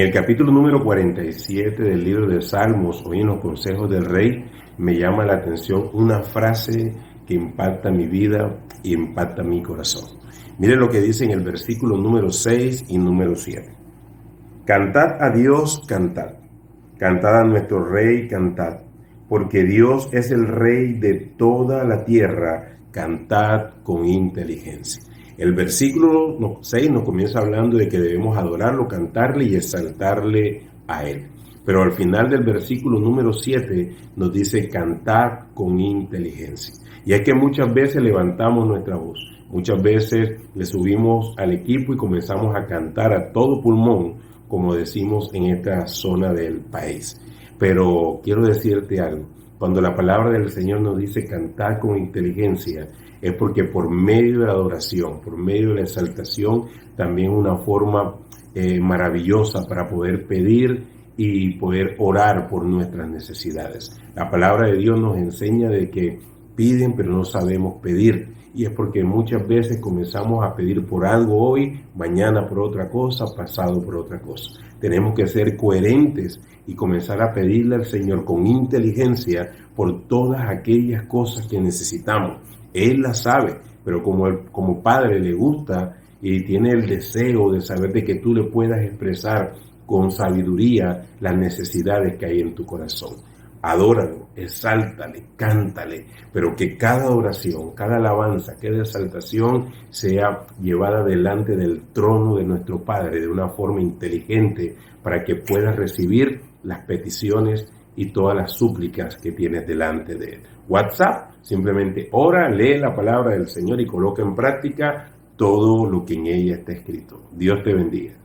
el capítulo número 47 del libro de Salmos, hoy en los consejos del rey, me llama la atención una frase que impacta mi vida y impacta mi corazón. Mire lo que dice en el versículo número 6 y número 7. Cantad a Dios, cantad. Cantad a nuestro rey, cantad. Porque Dios es el rey de toda la tierra, cantad con inteligencia. El versículo 6 nos comienza hablando de que debemos adorarlo, cantarle y exaltarle a Él. Pero al final del versículo número 7 nos dice cantar con inteligencia. Y es que muchas veces levantamos nuestra voz, muchas veces le subimos al equipo y comenzamos a cantar a todo pulmón, como decimos en esta zona del país. Pero quiero decirte algo, cuando la palabra del Señor nos dice cantar con inteligencia, es porque por medio de la adoración, por medio de la exaltación, también una forma eh, maravillosa para poder pedir y poder orar por nuestras necesidades. La palabra de Dios nos enseña de que piden pero no sabemos pedir. Y es porque muchas veces comenzamos a pedir por algo hoy, mañana por otra cosa, pasado por otra cosa. Tenemos que ser coherentes y comenzar a pedirle al Señor con inteligencia por todas aquellas cosas que necesitamos. Él las sabe, pero como, como padre le gusta y tiene el deseo de saber de que tú le puedas expresar con sabiduría las necesidades que hay en tu corazón. Adóralo, exáltale, cántale, pero que cada oración, cada alabanza, cada exaltación sea llevada delante del trono de nuestro Padre de una forma inteligente para que puedas recibir las peticiones y todas las súplicas que tienes delante de él. WhatsApp, simplemente ora, lee la palabra del Señor y coloca en práctica todo lo que en ella está escrito. Dios te bendiga.